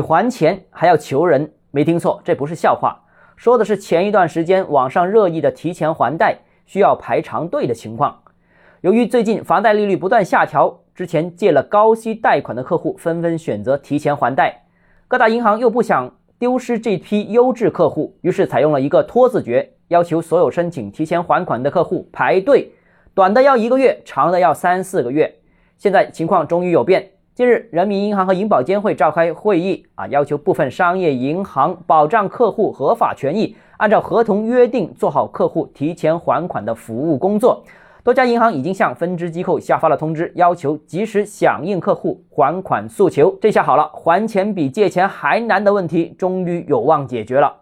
还钱还要求人，没听错，这不是笑话，说的是前一段时间网上热议的提前还贷需要排长队的情况。由于最近房贷利率不断下调，之前借了高息贷款的客户纷纷选择提前还贷，各大银行又不想丢失这批优质客户，于是采用了一个拖字诀，要求所有申请提前还款的客户排队，短的要一个月，长的要三四个月。现在情况终于有变。近日，人民银行和银保监会召开会议啊，要求部分商业银行保障客户合法权益，按照合同约定做好客户提前还款的服务工作。多家银行已经向分支机构下发了通知，要求及时响应客户还款诉求。这下好了，还钱比借钱还难的问题终于有望解决了。